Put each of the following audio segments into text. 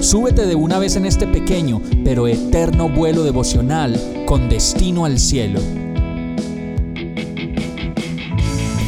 súbete de una vez en este pequeño pero eterno vuelo devocional con destino al cielo.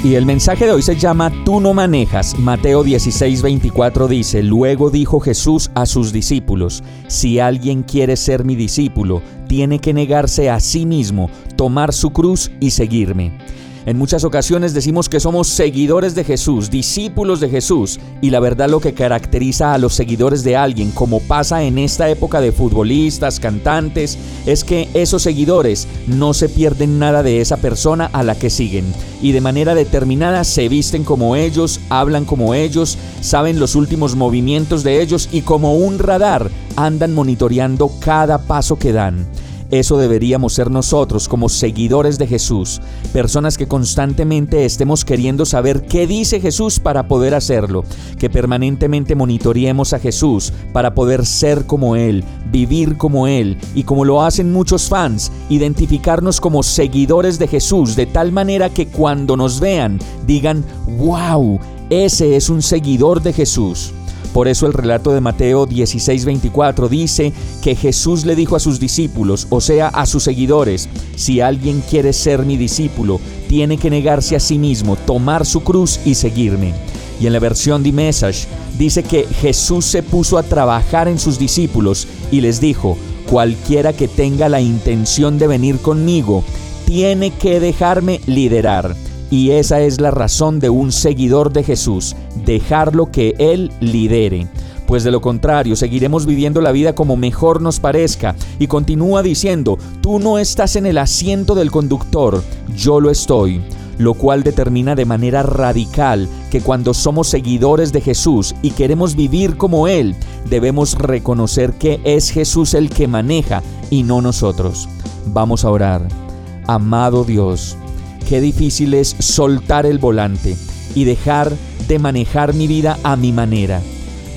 Y el mensaje de hoy se llama Tú no manejas. Mateo 16:24 dice, Luego dijo Jesús a sus discípulos, Si alguien quiere ser mi discípulo, tiene que negarse a sí mismo, tomar su cruz y seguirme. En muchas ocasiones decimos que somos seguidores de Jesús, discípulos de Jesús, y la verdad lo que caracteriza a los seguidores de alguien, como pasa en esta época de futbolistas, cantantes, es que esos seguidores no se pierden nada de esa persona a la que siguen, y de manera determinada se visten como ellos, hablan como ellos, saben los últimos movimientos de ellos y como un radar andan monitoreando cada paso que dan. Eso deberíamos ser nosotros como seguidores de Jesús, personas que constantemente estemos queriendo saber qué dice Jesús para poder hacerlo, que permanentemente monitoreemos a Jesús para poder ser como Él, vivir como Él y como lo hacen muchos fans, identificarnos como seguidores de Jesús de tal manera que cuando nos vean digan, wow, ese es un seguidor de Jesús. Por eso el relato de Mateo 16:24 dice que Jesús le dijo a sus discípulos, o sea, a sus seguidores, si alguien quiere ser mi discípulo, tiene que negarse a sí mismo, tomar su cruz y seguirme. Y en la versión de Message dice que Jesús se puso a trabajar en sus discípulos y les dijo, cualquiera que tenga la intención de venir conmigo, tiene que dejarme liderar. Y esa es la razón de un seguidor de Jesús, dejarlo que Él lidere. Pues de lo contrario, seguiremos viviendo la vida como mejor nos parezca. Y continúa diciendo, tú no estás en el asiento del conductor, yo lo estoy lo cual determina de manera radical que cuando somos seguidores de Jesús y queremos vivir como Él, debemos reconocer que es Jesús el que maneja y no nosotros. Vamos a orar. Amado Dios, Qué difícil es soltar el volante y dejar de manejar mi vida a mi manera.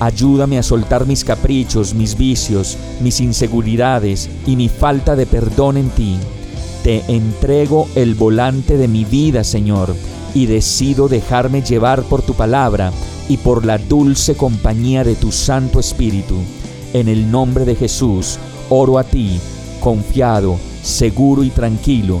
Ayúdame a soltar mis caprichos, mis vicios, mis inseguridades y mi falta de perdón en ti. Te entrego el volante de mi vida, Señor, y decido dejarme llevar por tu palabra y por la dulce compañía de tu Santo Espíritu. En el nombre de Jesús, oro a ti, confiado, seguro y tranquilo